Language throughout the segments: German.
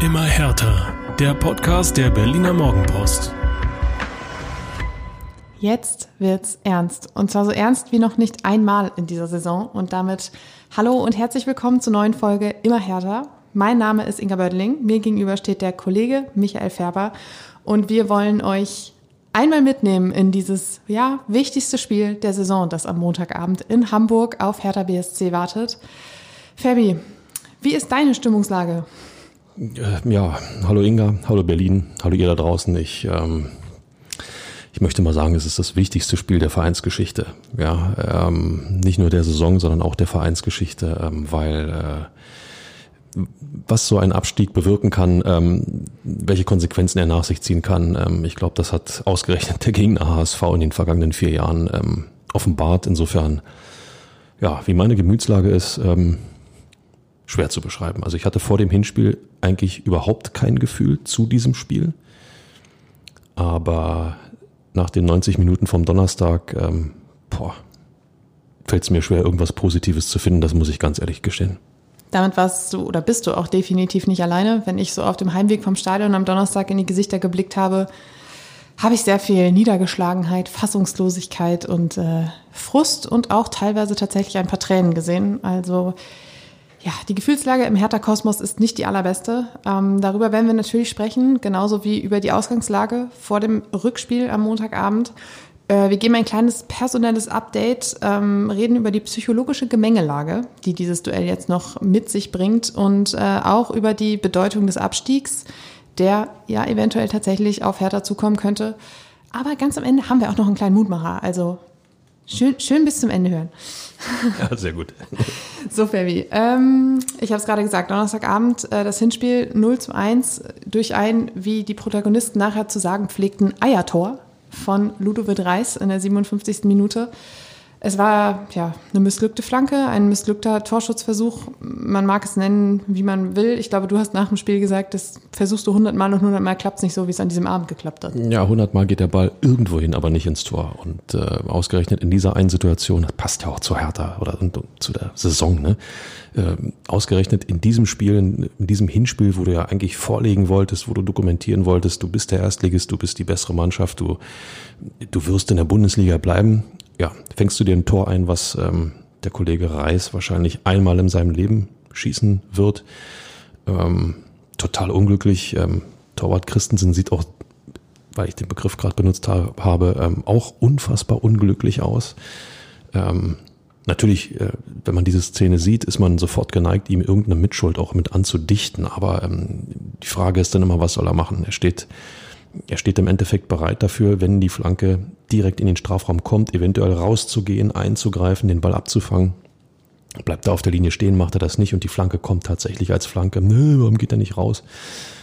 Immer härter. Der Podcast der Berliner Morgenpost. Jetzt wird's ernst. Und zwar so ernst wie noch nicht einmal in dieser Saison. Und damit hallo und herzlich willkommen zur neuen Folge Immer härter. Mein Name ist Inga Bödeling. Mir gegenüber steht der Kollege Michael Färber. Und wir wollen euch einmal mitnehmen in dieses, ja, wichtigste Spiel der Saison, das am Montagabend in Hamburg auf Hertha BSC wartet. Fabi, wie ist deine Stimmungslage? Äh, ja, hallo Inga, hallo Berlin, hallo ihr da draußen. Ich, ähm, ich möchte mal sagen, es ist das wichtigste Spiel der Vereinsgeschichte. Ja, ähm, nicht nur der Saison, sondern auch der Vereinsgeschichte, ähm, weil äh, was so ein Abstieg bewirken kann, ähm, welche Konsequenzen er nach sich ziehen kann. Ähm, ich glaube, das hat ausgerechnet der Gegner HSV in den vergangenen vier Jahren ähm, offenbart. Insofern, ja, wie meine Gemütslage ist, ähm, schwer zu beschreiben. Also ich hatte vor dem Hinspiel eigentlich überhaupt kein Gefühl zu diesem Spiel. Aber nach den 90 Minuten vom Donnerstag, ähm, fällt es mir schwer, irgendwas Positives zu finden, das muss ich ganz ehrlich gestehen. Damit warst du oder bist du auch definitiv nicht alleine. Wenn ich so auf dem Heimweg vom Stadion am Donnerstag in die Gesichter geblickt habe, habe ich sehr viel Niedergeschlagenheit, Fassungslosigkeit und äh, Frust und auch teilweise tatsächlich ein paar Tränen gesehen. Also ja, die Gefühlslage im Hertha-Kosmos ist nicht die allerbeste. Ähm, darüber werden wir natürlich sprechen, genauso wie über die Ausgangslage vor dem Rückspiel am Montagabend. Äh, wir geben ein kleines personelles Update, ähm, reden über die psychologische Gemengelage, die dieses Duell jetzt noch mit sich bringt und äh, auch über die Bedeutung des Abstiegs, der ja eventuell tatsächlich auf Hertha zukommen könnte. Aber ganz am Ende haben wir auch noch einen kleinen Mutmacher. Also schön, schön bis zum Ende hören. Ja, sehr gut. So, Fabi. Ähm, ich habe es gerade gesagt, Donnerstagabend äh, das Hinspiel 0 zu 1 durch ein, wie die Protagonisten nachher zu sagen pflegten, Eiertor von Ludovic Reis in der 57. Minute. Es war ja eine missglückte Flanke, ein missglückter Torschutzversuch. Man mag es nennen, wie man will. Ich glaube, du hast nach dem Spiel gesagt, das versuchst du 100 Mal und 100 Mal klappt es nicht so, wie es an diesem Abend geklappt hat. Ja, 100 Mal geht der Ball irgendwo hin, aber nicht ins Tor. Und äh, ausgerechnet in dieser einen Situation, das passt ja auch zu Hertha oder und, und zu der Saison, ne? Äh, ausgerechnet in diesem Spiel, in, in diesem Hinspiel, wo du ja eigentlich vorlegen wolltest, wo du dokumentieren wolltest, du bist der Erstligist, du bist die bessere Mannschaft, du, du wirst in der Bundesliga bleiben ja, fängst du dir ein Tor ein, was ähm, der Kollege Reis wahrscheinlich einmal in seinem Leben schießen wird. Ähm, total unglücklich. Ähm, Torwart Christensen sieht auch, weil ich den Begriff gerade benutzt habe, ähm, auch unfassbar unglücklich aus. Ähm, natürlich, äh, wenn man diese Szene sieht, ist man sofort geneigt, ihm irgendeine Mitschuld auch mit anzudichten. Aber ähm, die Frage ist dann immer, was soll er machen? Er steht er steht im Endeffekt bereit dafür, wenn die Flanke direkt in den Strafraum kommt, eventuell rauszugehen, einzugreifen, den Ball abzufangen. Bleibt er auf der Linie stehen, macht er das nicht und die Flanke kommt tatsächlich als Flanke. Nö, warum geht er nicht raus?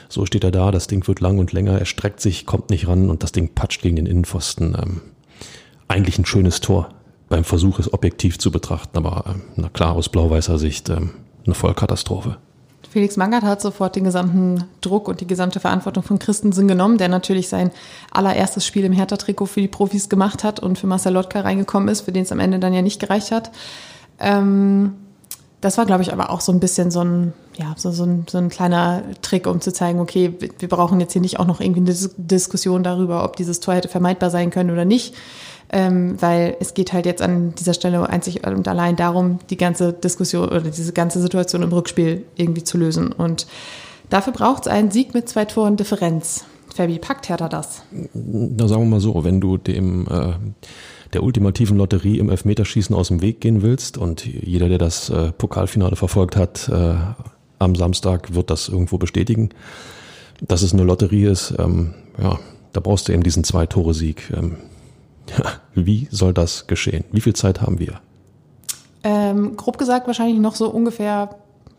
So steht er da, das Ding wird lang und länger, er streckt sich, kommt nicht ran und das Ding patscht gegen den Innenpfosten. Ähm, eigentlich ein schönes Tor beim Versuch, es objektiv zu betrachten, aber ähm, na klar, aus blau-weißer Sicht ähm, eine Vollkatastrophe. Felix Magath hat sofort den gesamten Druck und die gesamte Verantwortung von Christensen genommen, der natürlich sein allererstes Spiel im Hertha-Trikot für die Profis gemacht hat und für Marcel Lotka reingekommen ist, für den es am Ende dann ja nicht gereicht hat. Ähm, das war, glaube ich, aber auch so ein bisschen so ein, ja, so, so, ein, so ein kleiner Trick, um zu zeigen, okay, wir brauchen jetzt hier nicht auch noch irgendwie eine Diskussion darüber, ob dieses Tor hätte vermeidbar sein können oder nicht ähm, weil es geht halt jetzt an dieser Stelle einzig und allein darum, die ganze Diskussion oder diese ganze Situation im Rückspiel irgendwie zu lösen. Und dafür braucht es einen Sieg mit zwei Toren Differenz. Fabi, packt Hertha das? Na, sagen wir mal so, wenn du dem äh, der ultimativen Lotterie im Elfmeterschießen aus dem Weg gehen willst und jeder, der das äh, Pokalfinale verfolgt hat, äh, am Samstag wird das irgendwo bestätigen, dass es eine Lotterie ist, ähm, ja, da brauchst du eben diesen Zwei-Tore-Sieg. Ähm, wie soll das geschehen? Wie viel Zeit haben wir? Ähm, grob gesagt wahrscheinlich noch so ungefähr.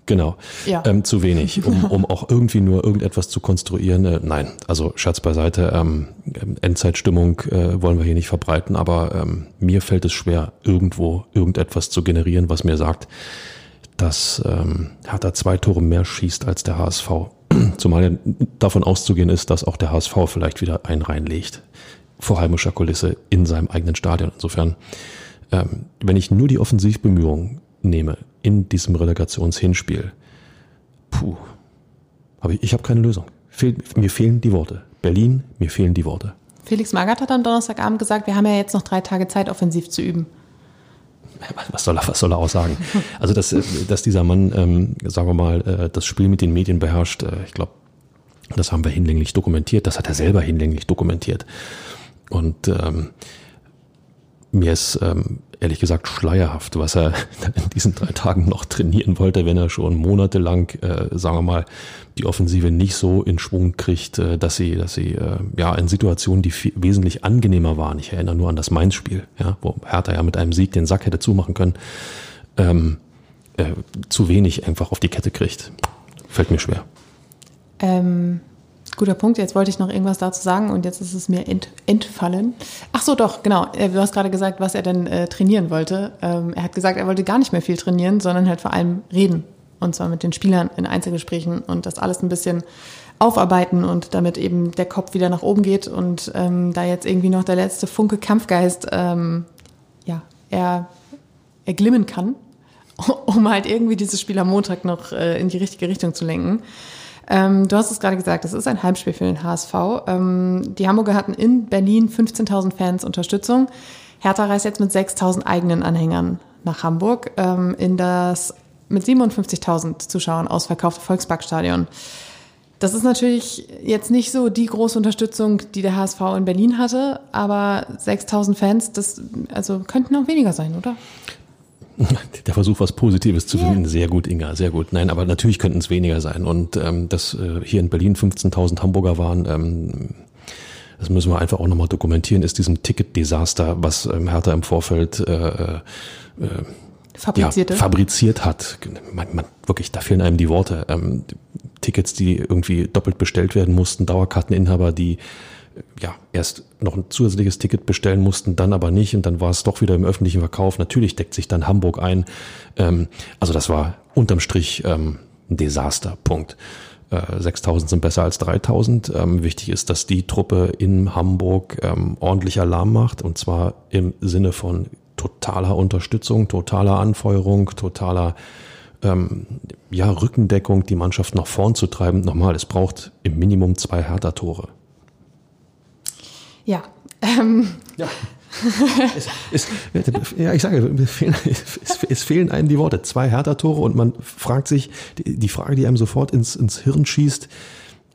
Genau, ja. ähm, zu wenig, um, um auch irgendwie nur irgendetwas zu konstruieren. Äh, nein, also Scherz beiseite, ähm, Endzeitstimmung äh, wollen wir hier nicht verbreiten, aber ähm, mir fällt es schwer, irgendwo irgendetwas zu generieren, was mir sagt, dass ähm, Hertha zwei Tore mehr schießt als der HSV. Zumal davon auszugehen ist, dass auch der HSV vielleicht wieder einen reinlegt vor heimischer Kulisse in seinem eigenen Stadion. Insofern, ähm, wenn ich nur die Offensivbemühungen nehme in diesem Relegationshinspiel, puh, Hab ich ich habe keine Lösung. Fehl, mir fehlen die Worte. Berlin, mir fehlen die Worte. Felix Magath hat am Donnerstagabend gesagt, wir haben ja jetzt noch drei Tage Zeit, offensiv zu üben. Was soll er, was soll er auch sagen? Also, dass, dass dieser Mann, ähm, sagen wir mal, äh, das Spiel mit den Medien beherrscht, äh, ich glaube, das haben wir hinlänglich dokumentiert. Das hat er selber hinlänglich dokumentiert. Und ähm, mir ist ähm, ehrlich gesagt schleierhaft, was er in diesen drei Tagen noch trainieren wollte, wenn er schon monatelang, äh, sagen wir mal, die Offensive nicht so in Schwung kriegt, äh, dass sie, dass sie äh, ja in Situationen, die viel, wesentlich angenehmer waren. Ich erinnere nur an das Mainz-Spiel, ja, wo Hertha ja mit einem Sieg den Sack hätte zumachen können, ähm, äh, zu wenig einfach auf die Kette kriegt. Fällt mir schwer. Ähm, guter Punkt. Jetzt wollte ich noch irgendwas dazu sagen und jetzt ist es mir ent, entfallen. Ach so, doch, genau. Äh, Du hast gerade gesagt, was er denn äh, trainieren wollte. Ähm, er hat gesagt, er wollte gar nicht mehr viel trainieren, sondern halt vor allem reden. Und zwar mit den Spielern in Einzelgesprächen und das alles ein bisschen aufarbeiten und damit eben der Kopf wieder nach oben geht und ähm, da jetzt irgendwie noch der letzte Funke Kampfgeist, ähm, ja, er erglimmen kann, um halt irgendwie dieses Spiel am Montag noch äh, in die richtige Richtung zu lenken. Ähm, du hast es gerade gesagt, es ist ein Heimspiel für den HSV. Ähm, die Hamburger hatten in Berlin 15.000 Fans Unterstützung. Hertha reist jetzt mit 6.000 eigenen Anhängern nach Hamburg ähm, in das mit 57.000 Zuschauern ausverkaufte Volksparkstadion. Das ist natürlich jetzt nicht so die große Unterstützung, die der HSV in Berlin hatte, aber 6.000 Fans, das also könnten auch weniger sein, oder? Der Versuch, was Positives zu finden, sehr gut, Inga, sehr gut. Nein, aber natürlich könnten es weniger sein. Und ähm, dass äh, hier in Berlin 15.000 Hamburger waren, ähm, das müssen wir einfach auch nochmal dokumentieren, ist diesem Ticket-Desaster, was ähm, Hertha im Vorfeld äh, äh, Fabrizierte. Ja, fabriziert hat. Man, man, wirklich, da fehlen einem die Worte. Ähm, Tickets, die irgendwie doppelt bestellt werden mussten, Dauerkarteninhaber, die ja, erst noch ein zusätzliches Ticket bestellen mussten, dann aber nicht und dann war es doch wieder im öffentlichen Verkauf. Natürlich deckt sich dann Hamburg ein. Ähm, also das war unterm Strich ähm, ein Desaster, Punkt. Äh, 6000 sind besser als 3000. Ähm, wichtig ist, dass die Truppe in Hamburg ähm, ordentlich Alarm macht und zwar im Sinne von totaler Unterstützung, totaler Anfeuerung, totaler ähm, ja, Rückendeckung, die Mannschaft nach vorn zu treiben. Nochmal, es braucht im Minimum zwei Hertha-Tore. Ja. Ähm. Ja. es, es, ja, ich sage, es es fehlen einem die Worte. Zwei Hertha-Tore und man fragt sich, die, die Frage, die einem sofort ins, ins Hirn schießt,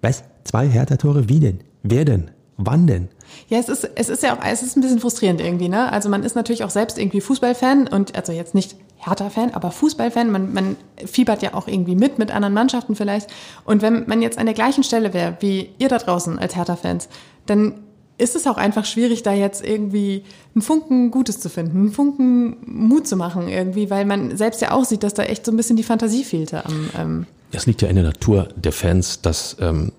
was? Zwei Hertha-Tore? Wie denn? Wer denn? Wann denn? Ja, es ist, es ist ja auch, es ist ein bisschen frustrierend irgendwie, ne? Also man ist natürlich auch selbst irgendwie Fußballfan und also jetzt nicht Hertha-Fan, aber Fußballfan. Man, man fiebert ja auch irgendwie mit, mit anderen Mannschaften vielleicht. Und wenn man jetzt an der gleichen Stelle wäre, wie ihr da draußen als Hertha-Fans, dann ist es auch einfach schwierig, da jetzt irgendwie einen Funken Gutes zu finden, einen Funken Mut zu machen irgendwie, weil man selbst ja auch sieht, dass da echt so ein bisschen die Fantasie fehlte am. Ähm das liegt ja in der Natur der Fans, dass ähm,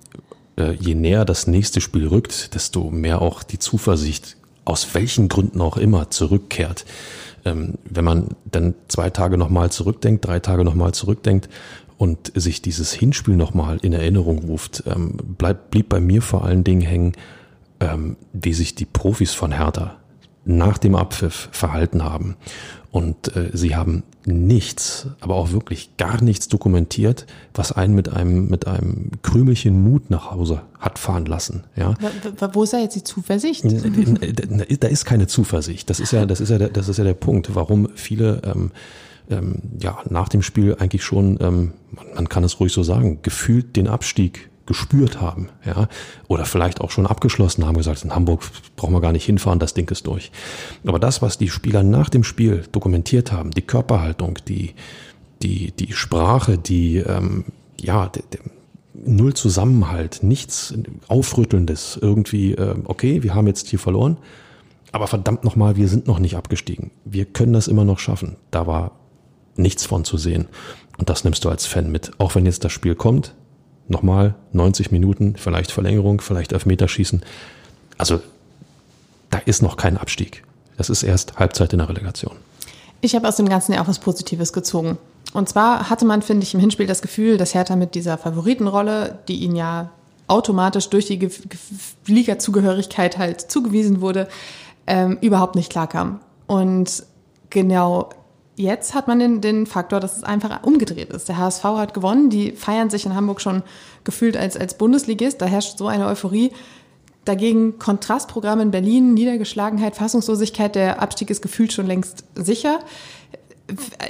äh, je näher das nächste Spiel rückt, desto mehr auch die Zuversicht, aus welchen Gründen auch immer, zurückkehrt. Ähm, wenn man dann zwei Tage nochmal zurückdenkt, drei Tage nochmal zurückdenkt und sich dieses Hinspiel nochmal in Erinnerung ruft, ähm, bleibt, blieb bei mir vor allen Dingen hängen, ähm, wie sich die Profis von Hertha nach dem Abpfiff verhalten haben. Und äh, sie haben nichts, aber auch wirklich gar nichts dokumentiert, was einen mit einem, mit einem Krümelchen Mut nach Hause hat fahren lassen. Ja. Wo ist da jetzt die Zuversicht? Da ist keine Zuversicht. Das ist ja, das ist ja, der, das ist ja der Punkt, warum viele ähm, ähm, ja nach dem Spiel eigentlich schon, ähm, man, man kann es ruhig so sagen, gefühlt den Abstieg gespürt haben, ja, oder vielleicht auch schon abgeschlossen haben, gesagt, in Hamburg brauchen wir gar nicht hinfahren, das Ding ist durch. Aber das, was die Spieler nach dem Spiel dokumentiert haben, die Körperhaltung, die, die, die Sprache, die, ähm, ja, de, de, null Zusammenhalt, nichts Aufrüttelndes, irgendwie, äh, okay, wir haben jetzt hier verloren, aber verdammt nochmal, wir sind noch nicht abgestiegen. Wir können das immer noch schaffen. Da war nichts von zu sehen. Und das nimmst du als Fan mit. Auch wenn jetzt das Spiel kommt, nochmal 90 Minuten, vielleicht Verlängerung, vielleicht Elfmeterschießen. Also da ist noch kein Abstieg. Das ist erst Halbzeit in der Relegation. Ich habe aus dem Ganzen ja auch was Positives gezogen. Und zwar hatte man, finde ich, im Hinspiel das Gefühl, dass Hertha mit dieser Favoritenrolle, die ihn ja automatisch durch die Liga-Zugehörigkeit halt zugewiesen wurde, ähm, überhaupt nicht klarkam. Und genau jetzt hat man den, den Faktor, dass es einfach umgedreht ist. Der HSV hat gewonnen, die feiern sich in Hamburg schon gefühlt als, als Bundesligist, da herrscht so eine Euphorie. Dagegen Kontrastprogramm in Berlin, Niedergeschlagenheit, Fassungslosigkeit, der Abstieg ist gefühlt schon längst sicher.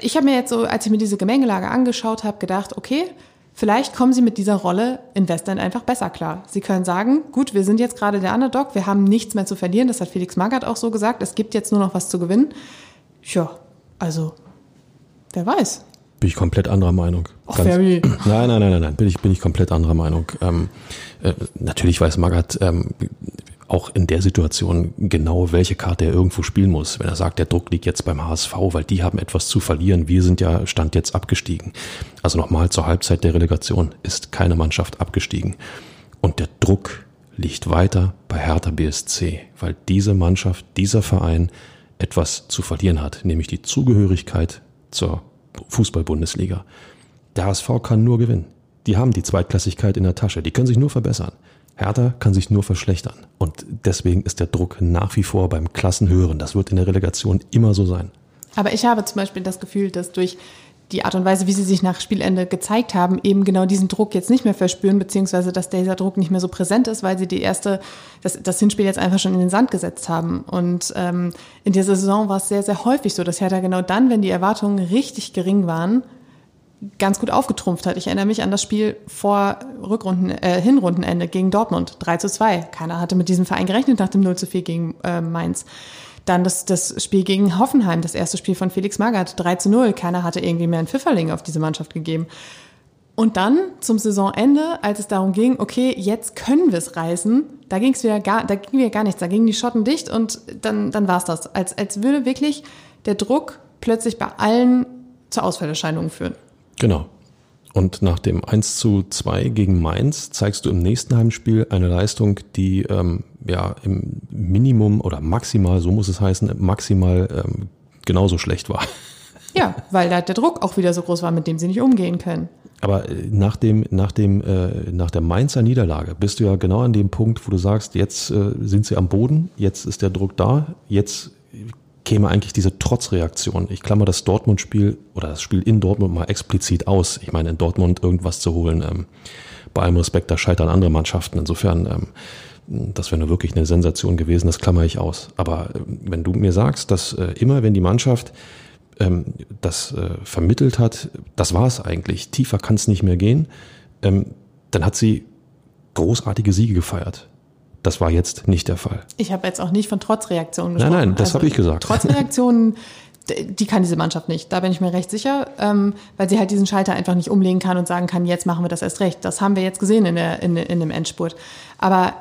Ich habe mir jetzt so, als ich mir diese Gemengelage angeschaut habe, gedacht, okay, vielleicht kommen sie mit dieser Rolle in Westend einfach besser klar. Sie können sagen, gut, wir sind jetzt gerade der Underdog, wir haben nichts mehr zu verlieren, das hat Felix Magath auch so gesagt, es gibt jetzt nur noch was zu gewinnen. Ja, also, wer weiß. Bin ich komplett anderer Meinung. Ach, very. Nein, nein, nein, nein, nein, bin ich, bin ich komplett anderer Meinung. Ähm, äh, natürlich weiß Magath ähm, auch in der Situation genau, welche Karte er irgendwo spielen muss. Wenn er sagt, der Druck liegt jetzt beim HSV, weil die haben etwas zu verlieren. Wir sind ja Stand jetzt abgestiegen. Also nochmal zur Halbzeit der Relegation ist keine Mannschaft abgestiegen. Und der Druck liegt weiter bei Hertha BSC, weil diese Mannschaft, dieser Verein etwas zu verlieren hat, nämlich die Zugehörigkeit zur Fußball-Bundesliga. Der HSV kann nur gewinnen. Die haben die Zweitklassigkeit in der Tasche. Die können sich nur verbessern. Hertha kann sich nur verschlechtern. Und deswegen ist der Druck nach wie vor beim Klassenhören. Das wird in der Relegation immer so sein. Aber ich habe zum Beispiel das Gefühl, dass durch die Art und Weise, wie sie sich nach Spielende gezeigt haben, eben genau diesen Druck jetzt nicht mehr verspüren, beziehungsweise dass dieser Druck nicht mehr so präsent ist, weil sie die erste, das, das Hinspiel jetzt einfach schon in den Sand gesetzt haben. Und ähm, in dieser Saison war es sehr, sehr häufig so, dass Hertha genau dann, wenn die Erwartungen richtig gering waren, ganz gut aufgetrumpft hat. Ich erinnere mich an das Spiel vor Rückrunden, äh, Hinrundenende gegen Dortmund, 3 zu 2. Keiner hatte mit diesem Verein gerechnet nach dem 0 zu 4 gegen äh, Mainz. Dann das, das Spiel gegen Hoffenheim, das erste Spiel von Felix Magath, 3 zu 0. Keiner hatte irgendwie mehr einen Pfifferling auf diese Mannschaft gegeben. Und dann zum Saisonende, als es darum ging, okay, jetzt können wir es reißen, da ging es wieder gar, da ging wieder gar nichts, da gingen die Schotten dicht und dann, dann war es das. Als, als würde wirklich der Druck plötzlich bei allen zu Ausfallerscheinungen führen. Genau. Und nach dem 1 zu 2 gegen Mainz zeigst du im nächsten Heimspiel eine Leistung, die ähm, ja im Minimum oder maximal, so muss es heißen, maximal ähm, genauso schlecht war. Ja, weil da der Druck auch wieder so groß war, mit dem sie nicht umgehen können. Aber äh, nach dem, nach dem, äh, nach der Mainzer Niederlage bist du ja genau an dem Punkt, wo du sagst, jetzt äh, sind sie am Boden, jetzt ist der Druck da, jetzt käme eigentlich diese Trotzreaktion. Ich klammer das Dortmund-Spiel oder das Spiel in Dortmund mal explizit aus. Ich meine, in Dortmund irgendwas zu holen, ähm, bei allem Respekt, da scheitern andere Mannschaften. Insofern, ähm, das wäre nur wirklich eine Sensation gewesen, das klammer ich aus. Aber äh, wenn du mir sagst, dass äh, immer, wenn die Mannschaft ähm, das äh, vermittelt hat, das war es eigentlich, tiefer kann es nicht mehr gehen, ähm, dann hat sie großartige Siege gefeiert. Das war jetzt nicht der Fall. Ich habe jetzt auch nicht von Trotzreaktionen gesprochen. Nein, nein, das also, habe ich gesagt. Trotzreaktionen, die kann diese Mannschaft nicht. Da bin ich mir recht sicher, ähm, weil sie halt diesen Schalter einfach nicht umlegen kann und sagen kann, jetzt machen wir das erst recht. Das haben wir jetzt gesehen in, der, in, in dem Endspurt. Aber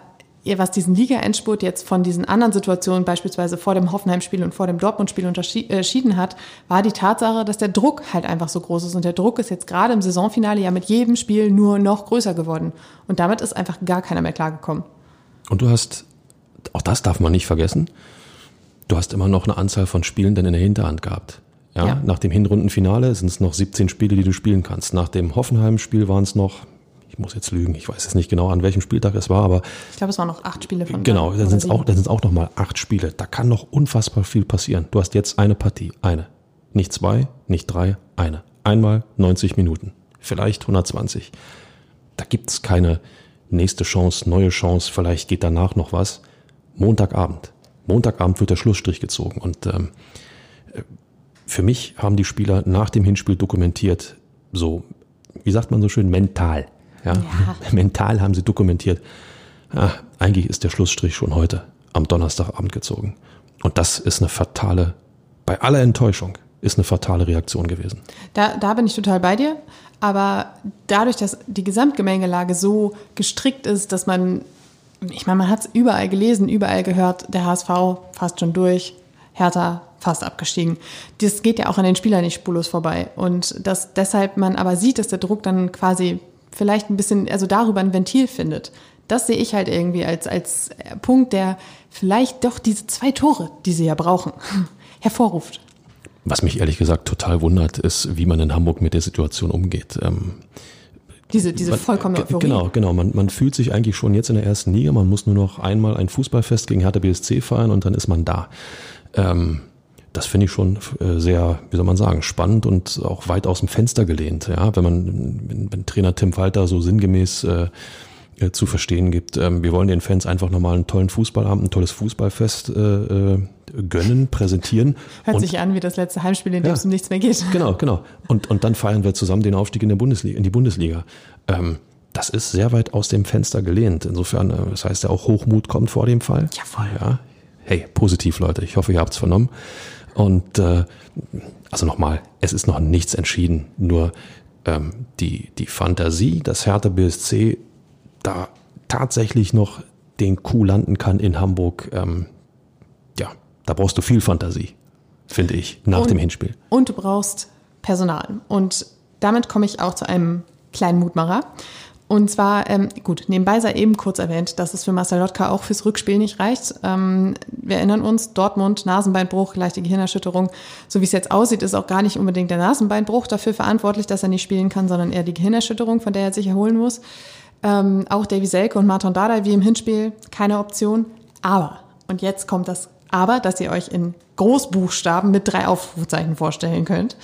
was diesen Liga-Endspurt jetzt von diesen anderen Situationen, beispielsweise vor dem Hoffenheim-Spiel und vor dem Dortmund-Spiel unterschieden hat, war die Tatsache, dass der Druck halt einfach so groß ist. Und der Druck ist jetzt gerade im Saisonfinale ja mit jedem Spiel nur noch größer geworden. Und damit ist einfach gar keiner mehr klargekommen. Und du hast, auch das darf man nicht vergessen, du hast immer noch eine Anzahl von Spielen dann in der Hinterhand gehabt. Ja, ja. Nach dem Hinrundenfinale sind es noch 17 Spiele, die du spielen kannst. Nach dem Hoffenheim-Spiel waren es noch, ich muss jetzt lügen, ich weiß jetzt nicht genau, an welchem Spieltag es war, aber. Ich glaube, es waren noch acht Spiele von. Genau, dann sind es auch, dann sind es auch noch mal acht Spiele. Da kann noch unfassbar viel passieren. Du hast jetzt eine Partie, eine. Nicht zwei, nicht drei, eine. Einmal 90 Minuten. Vielleicht 120. Da gibt es keine, nächste Chance, neue Chance, vielleicht geht danach noch was. Montagabend. Montagabend wird der Schlussstrich gezogen. Und ähm, für mich haben die Spieler nach dem Hinspiel dokumentiert, so, wie sagt man so schön, mental. Ja? ja. Mental haben sie dokumentiert. Ja, eigentlich ist der Schlussstrich schon heute am Donnerstagabend gezogen. Und das ist eine fatale, bei aller Enttäuschung, ist eine fatale Reaktion gewesen. Da, da bin ich total bei dir. Aber dadurch, dass die Gesamtgemengelage so gestrickt ist, dass man, ich meine, man hat es überall gelesen, überall gehört, der HSV fast schon durch, Hertha fast abgestiegen. Das geht ja auch an den Spielern nicht spurlos vorbei. Und dass deshalb man aber sieht, dass der Druck dann quasi vielleicht ein bisschen, also darüber ein Ventil findet. Das sehe ich halt irgendwie als, als Punkt, der vielleicht doch diese zwei Tore, die sie ja brauchen, hervorruft. Was mich ehrlich gesagt total wundert, ist, wie man in Hamburg mit der Situation umgeht. Ähm, diese, diese vollkommene Euphorie. Genau, genau. Man, man fühlt sich eigentlich schon jetzt in der ersten Liga. Man muss nur noch einmal ein Fußballfest gegen Hertha BSC feiern und dann ist man da. Ähm, das finde ich schon äh, sehr, wie soll man sagen, spannend und auch weit aus dem Fenster gelehnt. Ja, wenn man, wenn, wenn Trainer Tim Walter so sinngemäß äh, äh, zu verstehen gibt, ähm, wir wollen den Fans einfach nochmal einen tollen Fußballabend, ein tolles Fußballfest äh, äh, gönnen, präsentieren. Hört und, sich an wie das letzte Heimspiel, in dem Ja. es um nichts mehr geht. Genau, genau. Und, und dann feiern wir zusammen den Aufstieg in, der Bundesliga, in die Bundesliga. Ähm, das ist sehr weit aus dem Fenster gelehnt. Insofern, äh, das heißt ja auch, Hochmut kommt vor dem Fall. Ja, voll. Ja. Hey, positiv, Leute. Ich hoffe, ihr habt es vernommen. Und äh, also nochmal, es ist noch nichts entschieden. Nur ähm, die, die Fantasie, dass Hertha BSC da tatsächlich noch den Coup landen kann in Hamburg, ähm, ja, da brauchst du viel Fantasie, finde ich, nach Und- dem Hinspiel. Und du brauchst Personal. Und damit komme ich auch zu einem kleinen Mutmacher. Und zwar, ähm, gut, nebenbei sei eben kurz erwähnt, dass es für Marcel Lotka auch fürs Rückspiel nicht reicht. Ähm, wir erinnern uns, Dortmund, Nasenbeinbruch, leichte Gehirnerschütterung. So wie es jetzt aussieht, ist auch gar nicht unbedingt der Nasenbeinbruch dafür verantwortlich, dass er nicht spielen kann, sondern eher die Gehirnerschütterung, von der er sich erholen muss. Ähm, auch Davy Selke und Martin Dardai wie im Hinspiel, keine Option. Aber, und jetzt kommt das Aber, dass ihr euch in Großbuchstaben mit drei Aufrufzeichen vorstellen könnt.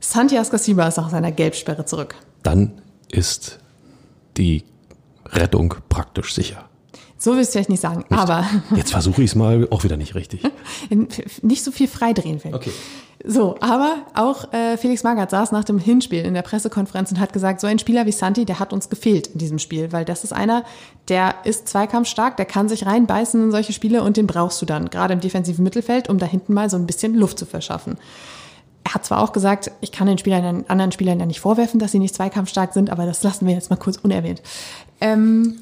Santi Ascasiba ist nach seiner Gelbsperre zurück. Dann ist die Rettung praktisch sicher. So will ich es vielleicht nicht sagen, aber Jetzt versuche ich es mal, auch wieder nicht richtig. nicht so viel freidrehen will. Okay. So, aber auch äh, Felix Magath saß nach dem Hinspiel in der Pressekonferenz und hat gesagt, so ein Spieler wie Santi, der hat uns gefehlt in diesem Spiel, weil das ist einer, der ist zweikampfstark, der kann sich reinbeißen in solche Spiele und den brauchst du dann, gerade im defensiven Mittelfeld, um da hinten mal so ein bisschen Luft zu verschaffen. Er hat zwar auch gesagt, ich kann den Spielern, anderen Spielern ja nicht vorwerfen, dass sie nicht zweikampfstark sind, aber das lassen wir jetzt mal kurz unerwähnt. Ähm,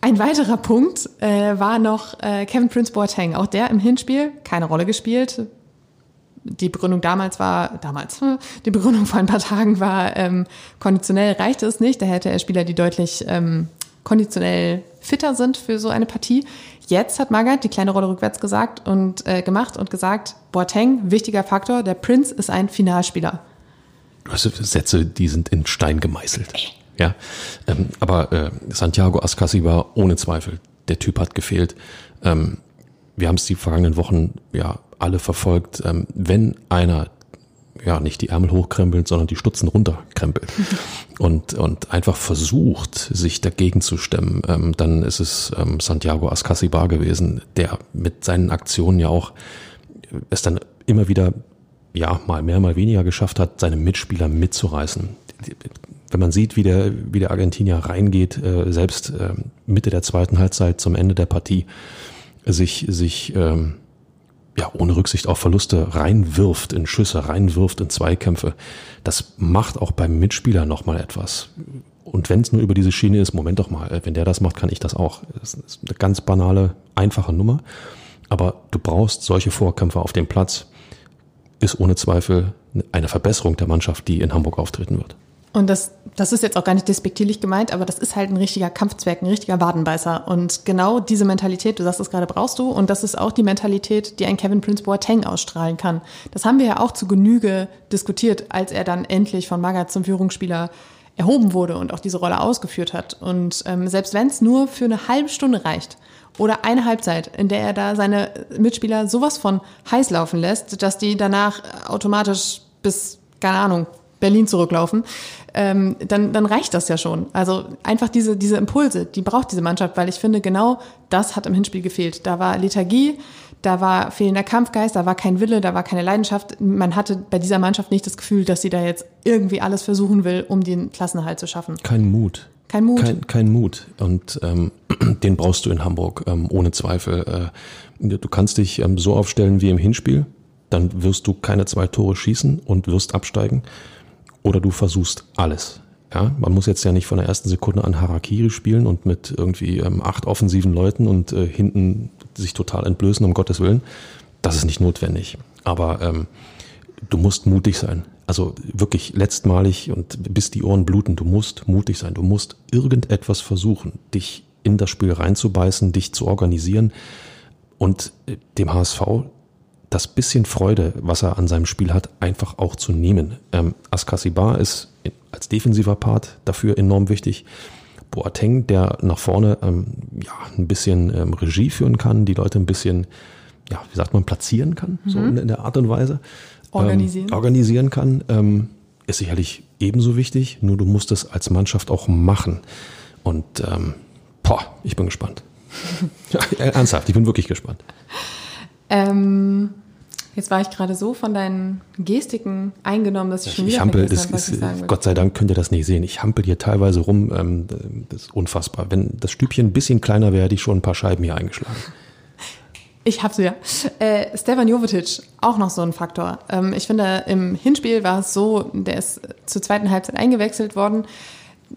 ein weiterer Punkt äh, war noch äh, Kevin Prince Boateng. Auch der im Hinspiel keine Rolle gespielt. Die Begründung damals war, damals, hm, die Begründung vor ein paar Tagen war, ähm, konditionell reichte es nicht. Da hätte er Spieler, die deutlich ähm, konditionell fitter sind für so eine Partie. Jetzt hat Magath die kleine Rolle rückwärts gesagt und äh, gemacht und gesagt, Boateng, wichtiger Faktor, der Prince ist ein Finalspieler. Hast Sätze, die sind in Stein gemeißelt. Ja, ähm, aber äh, Santiago Ascasiba ohne Zweifel, der Typ hat gefehlt. Ähm, wir haben es die vergangenen Wochen ja alle verfolgt. Ähm, wenn einer ja nicht die Ärmel hochkrempelt, sondern die Stutzen runterkrempelt und und einfach versucht, sich dagegen zu stemmen, ähm, dann ist es ähm, Santiago Ascasiba gewesen, der mit seinen Aktionen ja auch es dann immer wieder ja mal mehr, mal weniger geschafft hat, seine Mitspieler mitzureißen. Wenn man sieht, wie der, wie der Argentinier reingeht, äh, selbst äh, Mitte der zweiten Halbzeit zum Ende der Partie, sich, sich ähm, ja, ohne Rücksicht auf Verluste reinwirft in Schüsse, reinwirft in Zweikämpfe, das macht auch beim Mitspieler nochmal etwas. Und wenn es nur über diese Schiene ist, Moment doch mal, wenn der das macht, kann ich das auch. Das ist eine ganz banale, einfache Nummer. Aber du brauchst solche Vorkämpfe auf dem Platz, ist ohne Zweifel eine Verbesserung der Mannschaft, die in Hamburg auftreten wird. Und das, das ist jetzt auch gar nicht despektierlich gemeint, aber das ist halt ein richtiger Kampfzwerg, ein richtiger Wadenbeißer. Und genau diese Mentalität, du sagst es gerade, brauchst du. Und das ist auch die Mentalität, die ein Kevin Prince Boateng ausstrahlen kann. Das haben wir ja auch zu Genüge diskutiert, als er dann endlich von Magath zum Führungsspieler erhoben wurde und auch diese Rolle ausgeführt hat. Und ähm, selbst wenn es nur für eine halbe Stunde reicht oder eine Halbzeit, in der er da seine Mitspieler sowas von heiß laufen lässt, dass die danach automatisch bis, keine Ahnung, Berlin zurücklaufen, ähm, dann, dann reicht das ja schon. Also einfach diese, diese Impulse, die braucht diese Mannschaft, weil ich finde, genau das hat im Hinspiel gefehlt. Da war Lethargie, da war fehlender Kampfgeist, da war kein Wille, da war keine Leidenschaft. Man hatte bei dieser Mannschaft nicht das Gefühl, dass sie da jetzt irgendwie alles versuchen will, um den Klassenerhalt zu schaffen. Kein Mut. Kein Mut. Kein, kein Mut. Und ähm, den brauchst du in Hamburg, ähm, ohne Zweifel. Äh, du kannst dich ähm, so aufstellen wie im Hinspiel, dann wirst du keine zwei Tore schießen und wirst absteigen. Oder du versuchst alles. Ja, man muss jetzt ja nicht von der ersten Sekunde an Harakiri spielen und mit irgendwie ähm, acht offensiven Leuten und äh, hinten sich total entblößen, um Gottes Willen. Das ist nicht notwendig. Aber ähm, du musst mutig sein. Also wirklich letztmalig und bis die Ohren bluten, du musst mutig sein. Du musst irgendetwas versuchen, dich in das Spiel reinzubeißen, dich zu organisieren und äh, dem HSV das bisschen Freude, was er an seinem Spiel hat, einfach auch zu nehmen. Ähm, Askasibar ist als defensiver Part dafür enorm wichtig. Boateng, der nach vorne ähm, ja, ein bisschen ähm, Regie führen kann, die Leute ein bisschen ja, wie sagt man, platzieren kann, so in, in der Art und Weise. Organisieren. Ähm, organisieren kann, ähm, ist sicherlich ebenso wichtig, nur du musst es als Mannschaft auch machen. Und ähm, boah, ich bin gespannt. ja, ernsthaft, ich bin wirklich gespannt. Ähm, jetzt war ich gerade so von deinen Gestiken eingenommen, dass ich schon wieder Ich hampel, vergessen habe, was ist, ich sagen. Gott sei Dank könnt ihr das nicht sehen. Ich hampel hier teilweise rum, ähm, das ist unfassbar. Wenn das Stübchen ein bisschen kleiner wäre, hätte ich schon ein paar Scheiben hier eingeschlagen. Ich hab's ja. Äh, Stefan Jovetic, auch noch so ein Faktor. Ähm, ich finde, im Hinspiel war es so, der ist zur zweiten Halbzeit eingewechselt worden.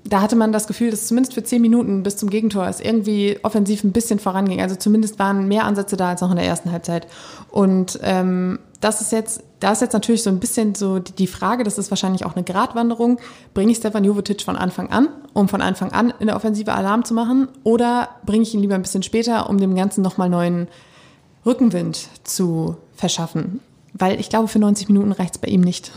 Da hatte man das Gefühl, dass zumindest für zehn Minuten bis zum Gegentor es irgendwie offensiv ein bisschen voranging. Also zumindest waren mehr Ansätze da als noch in der ersten Halbzeit. Und ähm, das ist jetzt, da ist jetzt natürlich so ein bisschen so die Frage, das ist wahrscheinlich auch eine Gratwanderung. Bringe ich Stefan Jovetic von Anfang an, um von Anfang an in der Offensive Alarm zu machen? Oder bringe ich ihn lieber ein bisschen später, um dem Ganzen nochmal neuen Rückenwind zu verschaffen. Weil ich glaube, für 90 Minuten reicht es bei ihm nicht.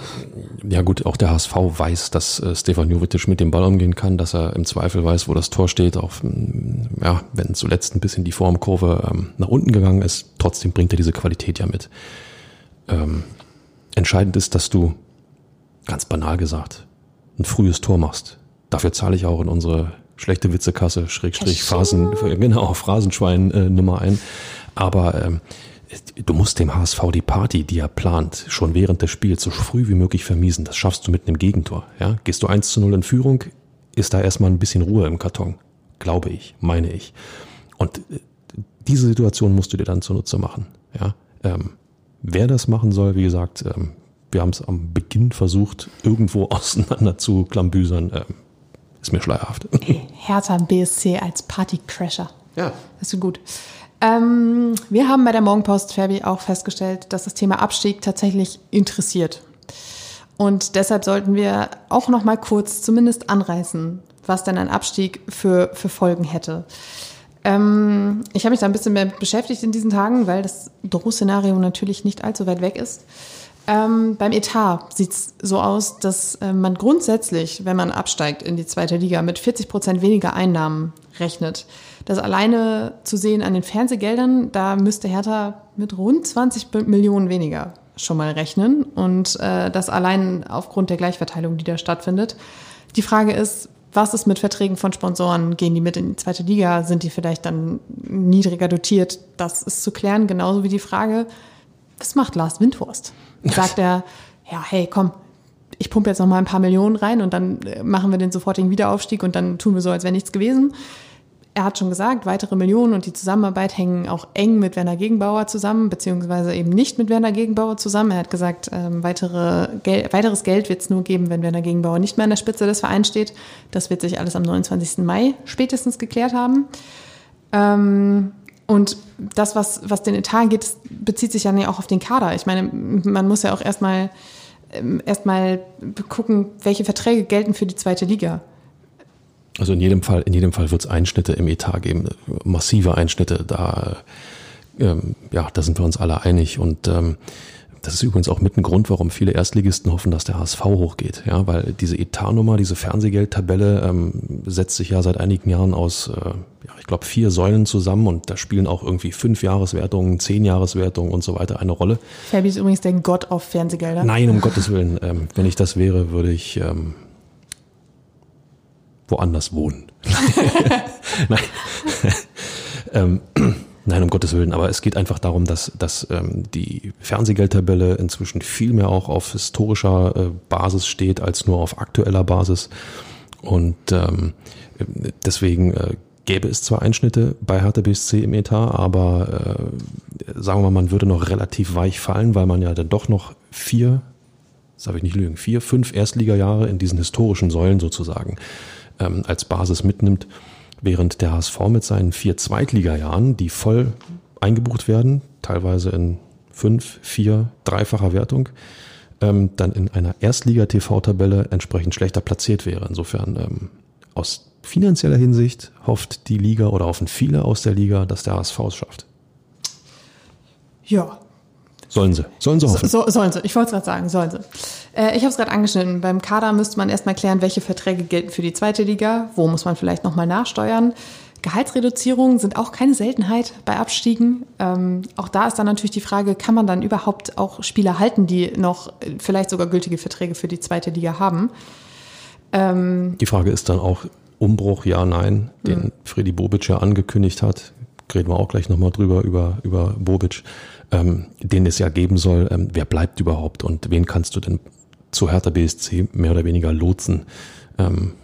Ja gut, auch der HSV weiß, dass äh, Stefan Jovetic mit dem Ball umgehen kann, dass er im Zweifel weiß, wo das Tor steht, auch mm, ja, wenn zuletzt ein bisschen die Formkurve ähm, nach unten gegangen ist, trotzdem bringt er diese Qualität ja mit. Ähm, entscheidend ist, dass du, ganz banal gesagt, ein frühes Tor machst. Dafür zahle ich auch in unsere schlechte Witzekasse, Schrägstrich, Phasen, genau, Phrasenschwein äh, Nummer ein. Aber ähm, du musst dem HSV die Party, die er plant, schon während des Spiels so früh wie möglich vermiesen. Das schaffst du mit einem Gegentor. Ja? Gehst du 1 zu 0 in Führung, ist da erstmal ein bisschen Ruhe im Karton. Glaube ich, meine ich. Und äh, diese Situation musst du dir dann zunutze machen. Ja? Ähm, wer das machen soll, wie gesagt, ähm, wir haben es am Beginn versucht, irgendwo auseinander zu klambüsern. Ähm, ist mir schleierhaft. Hertha BSC als Partycrasher. Ja. Das ist gut. Ähm, wir haben bei der Morgenpost Fabi auch festgestellt, dass das Thema Abstieg tatsächlich interessiert. Und deshalb sollten wir auch noch mal kurz zumindest anreißen, was denn ein Abstieg für, für Folgen hätte. Ähm, ich habe mich da ein bisschen mehr beschäftigt in diesen Tagen, weil das Drohszenario natürlich nicht allzu weit weg ist. Ähm, beim Etat sieht es so aus, dass äh, man grundsätzlich, wenn man absteigt in die zweite Liga, mit 40 Prozent weniger Einnahmen rechnet. Das alleine zu sehen an den Fernsehgeldern, da müsste Hertha mit rund 20 Millionen weniger schon mal rechnen. Und äh, das allein aufgrund der Gleichverteilung, die da stattfindet. Die Frage ist, was ist mit Verträgen von Sponsoren? Gehen die mit in die zweite Liga? Sind die vielleicht dann niedriger dotiert? Das ist zu klären, genauso wie die Frage, was macht Lars Windhorst? Sagt er, ja, hey, komm, ich pumpe jetzt noch mal ein paar Millionen rein und dann äh, machen wir den sofortigen Wiederaufstieg und dann tun wir so, als wäre nichts gewesen. Er hat schon gesagt, weitere Millionen und die Zusammenarbeit hängen auch eng mit Werner Gegenbauer zusammen, beziehungsweise eben nicht mit Werner Gegenbauer zusammen. Er hat gesagt, ähm, weitere Gel weiteres Geld wird es nur geben, wenn Werner Gegenbauer nicht mehr an der Spitze des Vereins steht. Das wird sich alles am 29. Mai spätestens geklärt haben. Ähm, und das, was, was den Etat das bezieht sich ja auch auf den Kader. Ich meine, man muss ja auch erstmal ähm, erstmal gucken, welche Verträge gelten für die zweite Liga. Also in jedem Fall, in jedem Fall wird es Einschnitte im Etat geben, massive Einschnitte. Da, ähm, ja, da sind wir uns alle einig. Und ähm, das ist übrigens auch mit ein Grund, warum viele Erstligisten hoffen, dass der HSV hochgeht. Ja, weil diese Etatnummer, diese Fernsehgeldtabelle ähm, setzt sich ja seit einigen Jahren aus, äh, ja, ich glaube, vier Säulen zusammen und da spielen auch irgendwie fünf Jahreswertungen, zehn Jahreswertungen und so weiter eine Rolle. Fabi ist übrigens der Gott auf Fernsehgelder. Nein, um Gottes Willen. Ähm, wenn ich das wäre, würde ich ähm, woanders wohnen. Nein. ähm, Nein, um Gottes Willen, aber es geht einfach darum, dass, dass ähm, die Fernsehgeldtabelle inzwischen viel mehr auch auf historischer äh, Basis steht als nur auf aktueller Basis. Und ähm, deswegen äh, gäbe es zwar Einschnitte bei Hertha BSC im Etat, aber äh, sagen wir mal, man würde noch relativ weich fallen, weil man ja dann doch noch vier, das darf ich nicht lügen, vier, fünf Erstligajahre in diesen historischen Säulen sozusagen ähm, als Basis mitnimmt während der HSV mit seinen vier Zweitligajahren, die voll eingebucht werden, teilweise in fünf, vier, dreifacher Wertung, ähm, dann in einer Erstliga-TV-Tabelle entsprechend schlechter platziert wäre. Insofern ähm, aus finanzieller Hinsicht hofft die Liga oder hoffen viele aus der Liga, dass der HSV es schafft. Ja, Sollen sie. Sollen sie hoffen. So, sollen sie. Ich wollte es gerade sagen, sollen sie. Äh, ich habe es gerade angeschnitten. Beim Kader müsste man erstmal klären, welche Verträge gelten für die zweite Liga. Wo muss man vielleicht nochmal nachsteuern? Gehaltsreduzierungen sind auch keine Seltenheit bei Abstiegen. Ähm, auch da ist dann natürlich die Frage, kann man dann überhaupt auch Spieler halten, die noch äh, vielleicht sogar gültige Verträge für die zweite Liga haben? Ähm, die Frage ist dann auch Umbruch, ja, nein, den mhm. Freddy Bobic ja angekündigt hat. Reden wir auch gleich nochmal drüber, über, über Bobic, ähm, den es ja geben soll. Ähm, wer bleibt überhaupt und wen kannst du denn zu Hertha BSC mehr oder weniger lotsen? Ähm,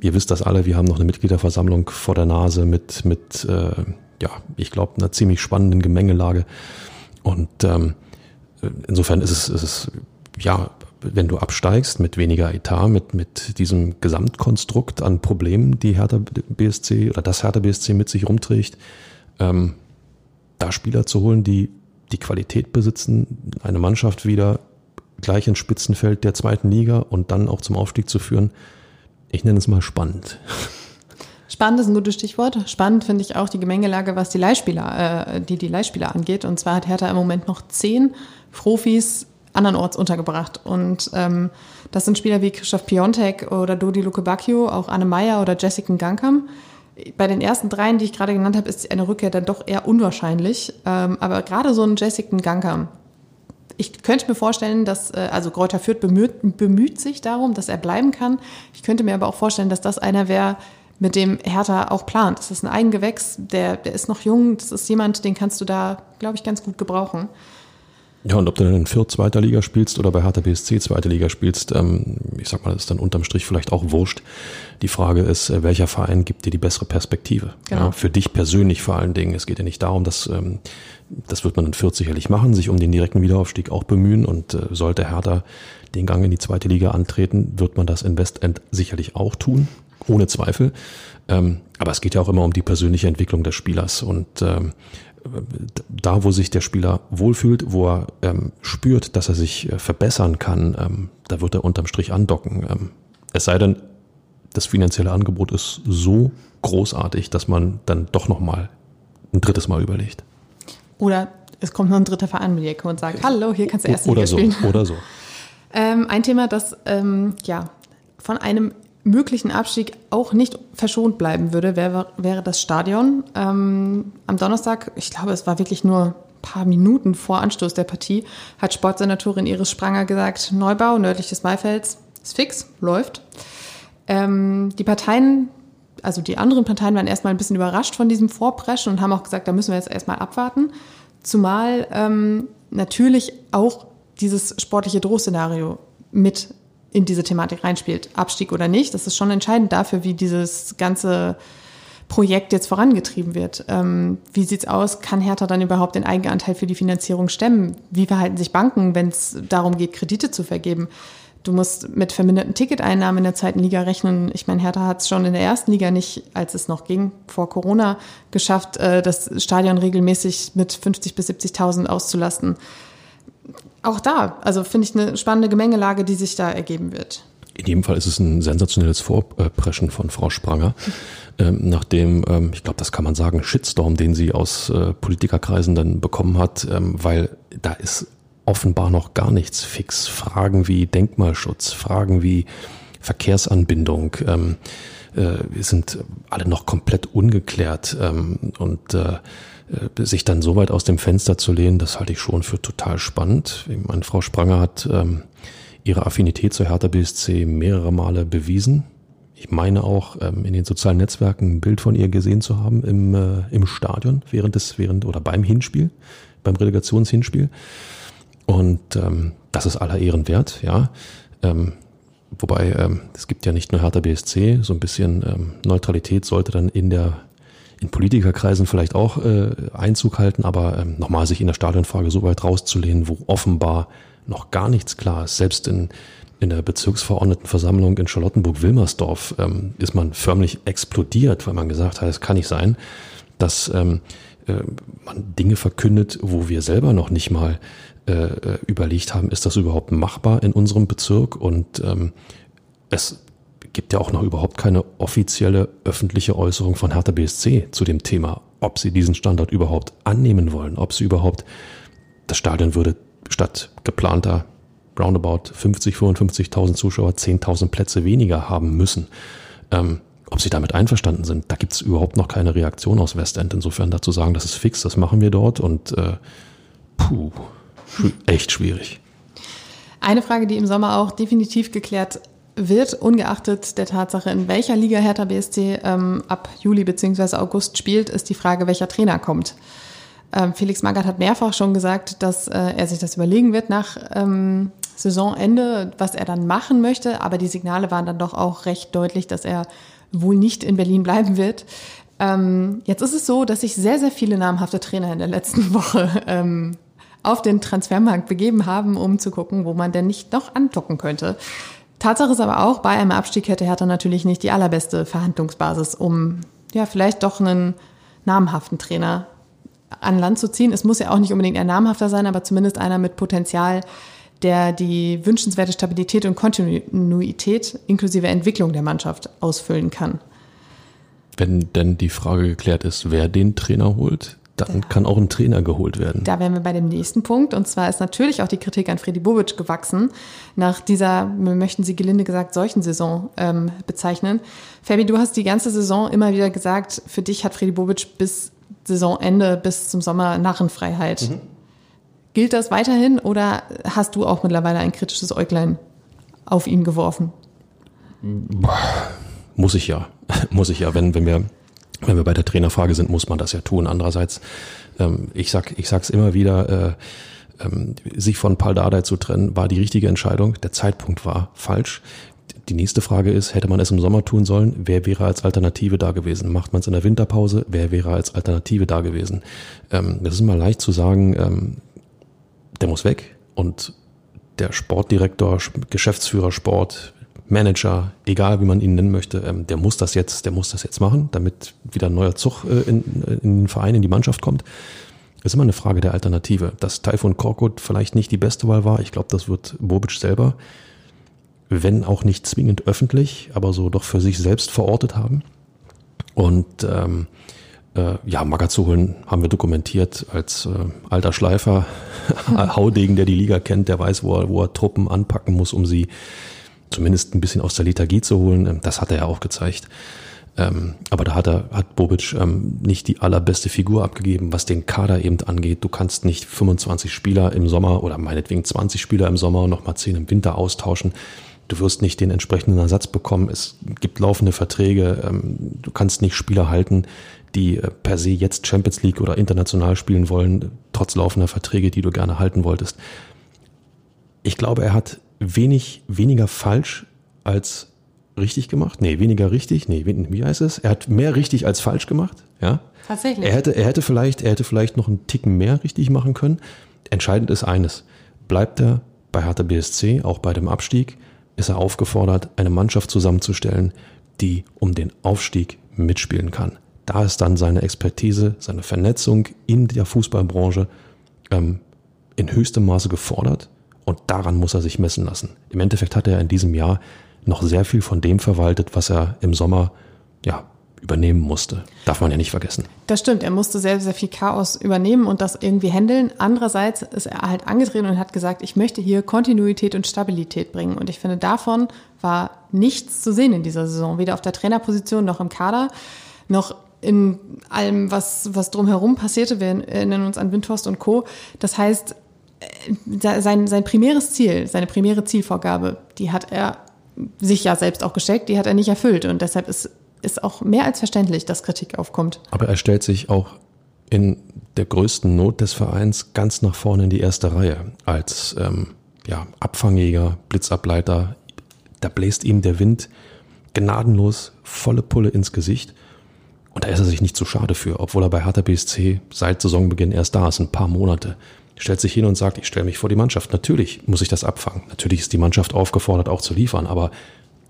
ihr wisst das alle, wir haben noch eine Mitgliederversammlung vor der Nase mit, mit äh, ja, ich glaube, einer ziemlich spannenden Gemengelage. Und ähm, insofern ist es, ist es, ja, wenn du absteigst mit weniger Etat, mit, mit diesem Gesamtkonstrukt an Problemen, die Hertha BSC oder das Hertha BSC mit sich rumträgt, ähm, da Spieler zu holen, die die Qualität besitzen, eine Mannschaft wieder gleich ins Spitzenfeld der zweiten Liga und dann auch zum Aufstieg zu führen, ich nenne es mal spannend. Spannend ist ein gutes Stichwort. Spannend finde ich auch die Gemengelage, was die Leihspieler, äh, die die Leihspieler angeht. Und zwar hat Hertha im Moment noch zehn Profis andernorts untergebracht. Und ähm, das sind Spieler wie Christoph Piontek oder Dodi Luke Bacchio, auch Anne Meyer oder Jessica Gankam. Bei den ersten dreien, die ich gerade genannt habe, ist eine Rückkehr dann doch eher unwahrscheinlich. Ähm, aber gerade so ein Jessica Gankam, ich könnte mir vorstellen, dass, äh, also Kräuter Fürth bemüht, bemüht sich darum, dass er bleiben kann. Ich könnte mir aber auch vorstellen, dass das einer wäre, mit dem Hertha auch plant. Das ist ein Eigengewächs, der, der ist noch jung, das ist jemand, den kannst du da, glaube ich, ganz gut gebrauchen. Ja, und ob du dann in Fürth zweiter Liga spielst oder bei Hertha BSC zweite Liga spielst, ähm, ich sag mal, das ist dann unterm Strich vielleicht auch wurscht. Die Frage ist, äh, welcher Verein gibt dir die bessere Perspektive? Genau. Ja, für dich persönlich vor allen Dingen. Es geht ja nicht darum, dass, ähm, das wird man in Fürth sicherlich machen, sich um den direkten Wiederaufstieg auch bemühen und äh, sollte Hertha den Gang in die zweite Liga antreten, wird man das in Westend sicherlich auch tun, ohne Zweifel. Ähm, aber es geht ja auch immer um die persönliche Entwicklung des Spielers und ähm, da, wo sich der Spieler wohlfühlt, wo er ähm, spürt, dass er sich äh, verbessern kann, ähm, da wird er unterm Strich andocken. Ähm, es sei denn, das finanzielle Angebot ist so großartig, dass man dann doch noch mal ein drittes Mal überlegt. Oder es kommt noch ein dritter Verein mit die Ecke und sagt, hallo, hier kannst du erst Liga so, spielen. Oder so. Ähm, ein Thema, das ähm, ja von einem möglichen Abstieg auch nicht verschont bleiben würde, wäre, wäre das Stadion. Ähm, am Donnerstag, ich glaube, es war wirklich nur ein paar Minuten vor Anstoß der Partie, hat Sportsenatorin Iris Spranger gesagt, Neubau nördlich des Maifelds ist fix, läuft. Ähm, die Parteien, also die anderen Parteien waren erstmal ein bisschen überrascht von diesem Vorpreschen und haben auch gesagt, da müssen wir jetzt erstmal abwarten. Zumal ähm, natürlich auch dieses sportliche Drohszenario mit in diese Thematik reinspielt, Abstieg oder nicht. Das ist schon entscheidend dafür, wie dieses ganze Projekt jetzt vorangetrieben wird. Ähm, wie sieht's aus? Kann Hertha dann überhaupt den Eigenanteil für die Finanzierung stemmen? Wie verhalten sich Banken, wenn es darum geht, Kredite zu vergeben? Du musst mit verminderten Ticketeinnahmen in der zweiten Liga rechnen. Ich meine, Hertha hat es schon in der ersten Liga nicht, als es noch ging, vor Corona, geschafft, äh, das Stadion regelmäßig mit 50 bis 70.000 auszulasten auch da, also finde ich eine spannende Gemengelage, die sich da ergeben wird. In jedem Fall ist es ein sensationelles Vorpreschen von Frau Spranger, ähm, nachdem, ähm, ich glaube, das kann man sagen, Shitstorm, den sie aus äh, Politikerkreisen dann bekommen hat, ähm, weil da ist offenbar noch gar nichts fix. Fragen wie Denkmalschutz, Fragen wie Verkehrsanbindung ähm, äh, sind alle noch komplett ungeklärt ähm, und äh, sich dann so weit aus dem Fenster zu lehnen, das halte ich schon für total spannend. Meine Frau Spranger hat ähm, ihre Affinität zur Hertha BSC mehrere Male bewiesen. Ich meine auch ähm, in den sozialen Netzwerken ein Bild von ihr gesehen zu haben im, äh, im Stadion während des während oder beim Hinspiel, beim Relegationshinspiel. Und ähm, das ist aller Ehren wert, ja. Ähm, wobei ähm, es gibt ja nicht nur Hertha BSC, so ein bisschen ähm, Neutralität sollte dann in der in Politikerkreisen vielleicht auch äh, Einzug halten, aber ähm, nochmal sich in der Stadionfrage so weit rauszulehnen, wo offenbar noch gar nichts klar ist. Selbst in, in der Bezirksverordnetenversammlung in Charlottenburg-Wilmersdorf ähm, ist man förmlich explodiert, weil man gesagt hat, es kann nicht sein, dass ähm, äh, man Dinge verkündet, wo wir selber noch nicht mal äh, äh überlegt haben, ist das überhaupt machbar in unserem Bezirk und ähm, es gibt ja auch noch überhaupt keine offizielle öffentliche Äußerung von Hertha BSC zu dem Thema, ob sie diesen Standort überhaupt annehmen wollen, ob sie überhaupt das Stadion würde statt geplanter roundabout 50, 55.000 Zuschauer 10.000 Plätze weniger haben müssen. Ähm, ob sie damit einverstanden sind. Da gibt es überhaupt noch keine Reaktion aus Westend. Insofern dazu sagen, das ist fix, das machen wir dort und äh, puh, echt schwierig. Eine Frage, die im Sommer auch definitiv geklärt wird, ungeachtet der Tatsache, in welcher Liga Hertha BSC ähm, ab Juli bzw. August spielt, ist die Frage, welcher Trainer kommt. Ähm, Felix Magath hat mehrfach schon gesagt, dass äh, er sich das überlegen wird nach ähm, Saisonende, was er dann machen möchte. Aber die Signale waren dann doch auch recht deutlich, dass er wohl nicht in Berlin bleiben wird. Ähm, jetzt ist es so, dass sich sehr, sehr viele namhafte Trainer in der letzten Woche ähm, auf den Transfermarkt begeben haben, um zu gucken, wo man denn nicht noch andocken könnte. Tatsache ist aber auch, bei einem Abstieg hätte Hertha natürlich nicht die allerbeste Verhandlungsbasis, um ja vielleicht doch einen namhaften Trainer an Land zu ziehen. Es muss ja auch nicht unbedingt ein namhafter sein, aber zumindest einer mit Potenzial, der die wünschenswerte Stabilität und Kontinuität inklusive Entwicklung der Mannschaft ausfüllen kann. Wenn denn die Frage geklärt ist, wer den Trainer holt, dann da, kann auch ein Trainer geholt werden. Da wären wir bei dem nächsten Punkt. Und zwar ist natürlich auch die Kritik an Freddy Bobic gewachsen, nach dieser, möchten Sie gelinde gesagt, solchen Saison ähm, bezeichnen. Fabi, du hast die ganze Saison immer wieder gesagt, für dich hat Freddy Bobic bis Saisonende, bis zum Sommer Narrenfreiheit. Mhm. Gilt das weiterhin oder hast du auch mittlerweile ein kritisches Äuglein auf ihn geworfen? Muss ich ja. Muss ich ja. Wenn, wenn wir wenn wir bei der Trainerfrage sind, muss man das ja tun. Andererseits, ähm, ich sag, ich sag's immer wieder, äh, ähm, sich von Paul Dardai zu trennen, war die richtige Entscheidung. Der Zeitpunkt war falsch. Die nächste Frage ist, hätte man es im Sommer tun sollen? Wer wäre als Alternative da gewesen? Macht man es in der Winterpause? Wer wäre als Alternative da gewesen? Ähm, das ist mal leicht zu sagen, ähm, der muss weg und der Sportdirektor, Geschäftsführer Sport, Manager, egal wie man ihn nennen möchte, ähm, der muss das jetzt, der muss das jetzt machen, damit wieder ein neuer Zug äh, in, in den Verein, in die Mannschaft kommt. Ist immer eine Frage der Alternative. Dass Taifun Korkut vielleicht nicht die beste Wahl war, ich glaube, das wird Bobic selber, wenn auch nicht zwingend öffentlich, aber so doch für sich selbst verortet haben. Und ähm, äh, ja, Magger zu holen, haben wir dokumentiert als äh, alter Schleifer, Haudegen, der die Liga kennt, der weiß, wo er, wo er Truppen anpacken muss, um sie zumindest ein bisschen aus der Lethargie zu holen. Ähm, das hat er ja auch gezeigt. Ähm, aber da hat er, hat Bobic ähm, nicht die allerbeste Figur abgegeben, was den Kader eben angeht. Du kannst nicht 25 Spieler im Sommer oder meinetwegen 20 Spieler im Sommer und nochmal 10 im Winter austauschen. Du wirst nicht den entsprechenden Ersatz bekommen. Es gibt laufende Verträge. Ähm, du kannst nicht Spieler halten, die äh, per se jetzt Champions League oder international spielen wollen, trotz laufender Verträge, die du gerne halten wolltest. Ich glaube, er hat wenig, weniger falsch als richtig gemacht. Nee, weniger richtig. Nee, wie heißt es? Er hat mehr richtig als falsch gemacht. Ja. Tatsächlich. Er hätte, er hätte vielleicht, er hätte vielleicht noch einen Ticken mehr richtig machen können. Entscheidend ist eines. Bleibt er bei Hertha BSC, auch bei dem Abstieg, ist er aufgefordert, eine Mannschaft zusammenzustellen, die um den Aufstieg mitspielen kann. Da ist dann seine Expertise, seine Vernetzung in der Fußballbranche ähm, in höchstem Maße gefordert und daran muss er sich messen lassen. Im Endeffekt hat er in diesem Jahr noch sehr viel von dem verwaltet, was er im Sommer ja, übernehmen musste. Darf man ja nicht vergessen. Das stimmt, er musste sehr, sehr viel Chaos übernehmen und das irgendwie handeln. Andererseits ist er halt angetreten und hat gesagt, ich möchte hier Kontinuität und Stabilität bringen. Und ich finde, davon war nichts zu sehen in dieser Saison. Weder auf der Trainerposition noch im Kader, noch in allem, was, was drumherum passierte. Wir erinnern uns an Windhorst und Co. Das heißt, sein, sein primäres Ziel, seine primäre Zielvorgabe, die hat er sich ja selbst auch gesteckt, die hat er nicht erfüllt. Und deshalb ist, ist auch mehr als verständlich, dass Kritik aufkommt. Aber er stellt sich auch in der größten Not des Vereins ganz nach vorne in die erste Reihe als ähm, ja, Abfangjäger, Blitzableiter. Da bläst ihm der Wind gnadenlos volle Pulle ins Gesicht. Und da ist er sich nicht zu schade für, obwohl er bei Hertha BSC seit Saisonbeginn erst da ist, ein paar Monate stellt sich hin und sagt, ich stelle mich vor die Mannschaft. Natürlich muss ich das abfangen. Natürlich ist die Mannschaft aufgefordert, auch zu liefern. Aber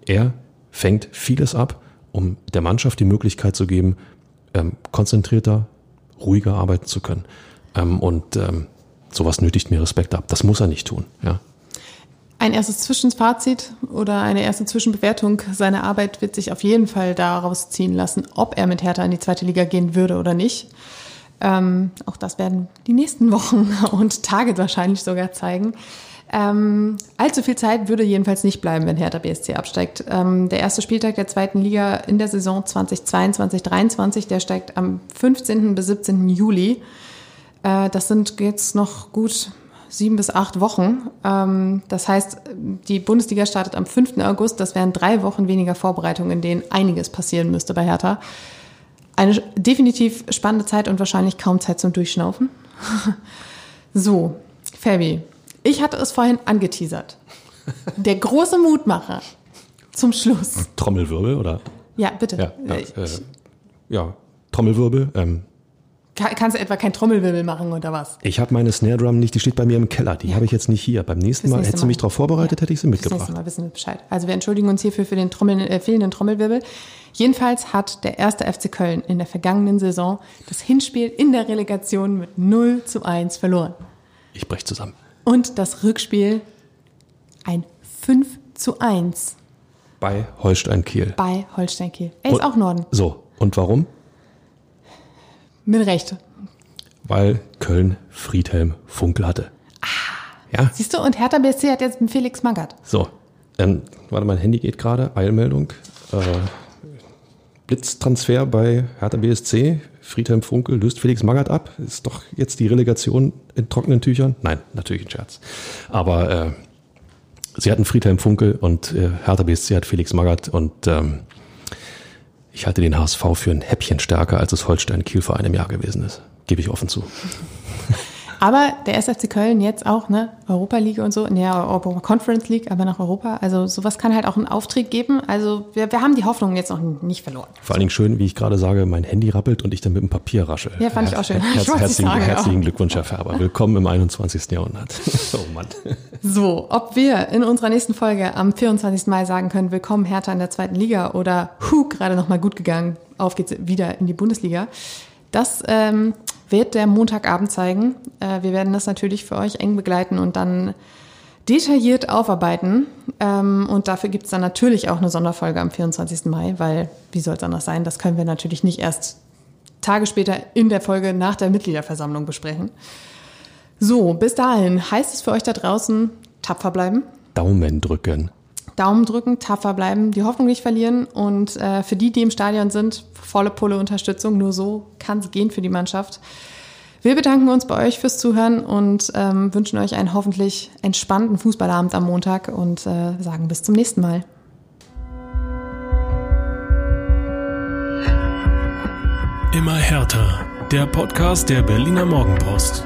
er fängt vieles ab, um der Mannschaft die Möglichkeit zu geben, ähm, konzentrierter, ruhiger arbeiten zu können. Ähm, und ähm, sowas nötigt mir Respekt ab. Das muss er nicht tun. Ja. Ein erstes Zwischenfazit oder eine erste Zwischenbewertung seiner Arbeit wird sich auf jeden Fall daraus ziehen lassen, ob er mit Hertha in die zweite Liga gehen würde oder nicht. Ähm, auch das werden die nächsten Wochen und Tage wahrscheinlich sogar zeigen. Ähm, allzu viel Zeit würde jedenfalls nicht bleiben, wenn Hertha BSC absteigt. Ähm, der erste Spieltag der zweiten Liga in der Saison 2022-23, der steigt am 15. bis 17. Juli. Äh, das sind jetzt noch gut sieben bis acht Wochen. Ähm, das heißt, die Bundesliga startet am 5. August. Das wären drei Wochen weniger Vorbereitung, in denen einiges passieren müsste bei Hertha. Eine definitiv spannende Zeit und wahrscheinlich kaum Zeit zum Durchschnaufen. so, Fabi, ich hatte es vorhin angeteasert. Der große Mutmacher zum Schluss. Trommelwirbel, oder? Ja, bitte. Ja, ja, äh, ja Trommelwirbel. Ähm, Kannst du etwa kein Trommelwirbel machen oder was? ich habe meine Snare Drum nicht, die steht bei mir im Keller. Die habe ich jetzt nicht hier. Beim nächsten Mal, nächste hättest du mich darauf vorbereitet, Ja. hätte ich sie Das nächste mitgebracht. Mal wissen wir Bescheid. Also wir entschuldigen uns hierfür für den Trommel, äh, fehlenden Trommelwirbel. Jedenfalls hat der erste FC Köln in der vergangenen Saison das Hinspiel in der Relegation mit 0 zu 1 verloren. Ich brech zusammen. Und das Rückspiel ein 5 zu 1 Bei Holstein Kiel. bei Holstein Kiel. Er ist Und- auch Norden. So, und warum? Mit Recht. Weil Köln Friedhelm Funkel hatte. Ja, Siehst du, und Hertha BSC hat jetzt einen Felix Magath. so. Ähm, warte, mein Handy geht gerade. Eilmeldung. Äh, Blitztransfer bei Hertha BSC. Friedhelm Funkel löst Felix Magath ab. Ist doch jetzt die Relegation in trockenen Tüchern? Nein, natürlich ein Scherz. Aber äh, sie hatten Friedhelm Funkel und äh, Hertha BSC hat Felix Magath und ähm, ich halte den HSV für ein Häppchen stärker, als es Holstein Kiel vor einem Jahr gewesen ist. Gebe ich offen zu. Aber der SFC Köln jetzt auch, ne? Europa League und so, ne, Europa Conference League, aber nach Europa. Also sowas kann halt auch einen Auftrieb geben. Also wir, wir haben die Hoffnung jetzt noch nicht verloren. Vor allen Dingen schön, wie ich gerade sage, mein Handy rappelt und ich dann mit dem Papier rasche. Ja, fand ich auch schön. Herz, Ich herzlichen, herzlichen. Glückwunsch, Herr Färber. Willkommen im 21. Jahrhundert. oh Mann. So, ob wir in unserer nächsten Folge am 24. Mai sagen können, willkommen Hertha in der zweiten Liga oder hu, gerade noch mal gut gegangen, auf geht's wieder in die Bundesliga. Das ähm, wird der Montagabend zeigen. Äh, wir werden das natürlich für euch eng begleiten und dann detailliert aufarbeiten. Ähm, und dafür gibt's dann natürlich auch eine Sonderfolge am 24. Mai, weil wie soll es anders sein? Das können wir natürlich nicht erst Tage später in der Folge nach der Mitgliederversammlung besprechen. So, bis dahin heißt es für euch da draußen, tapfer bleiben, Daumen drücken. Daumen drücken, tapfer bleiben, die Hoffnung nicht verlieren und äh, für die, die im Stadion sind, volle Pulle Unterstützung. Nur so kann es gehen für die Mannschaft. Wir bedanken uns bei euch fürs Zuhören und ähm, wünschen euch einen hoffentlich entspannten Fußballabend am Montag und äh, sagen bis zum nächsten Mal. Immer härter. Der Podcast der Berliner Morgenpost.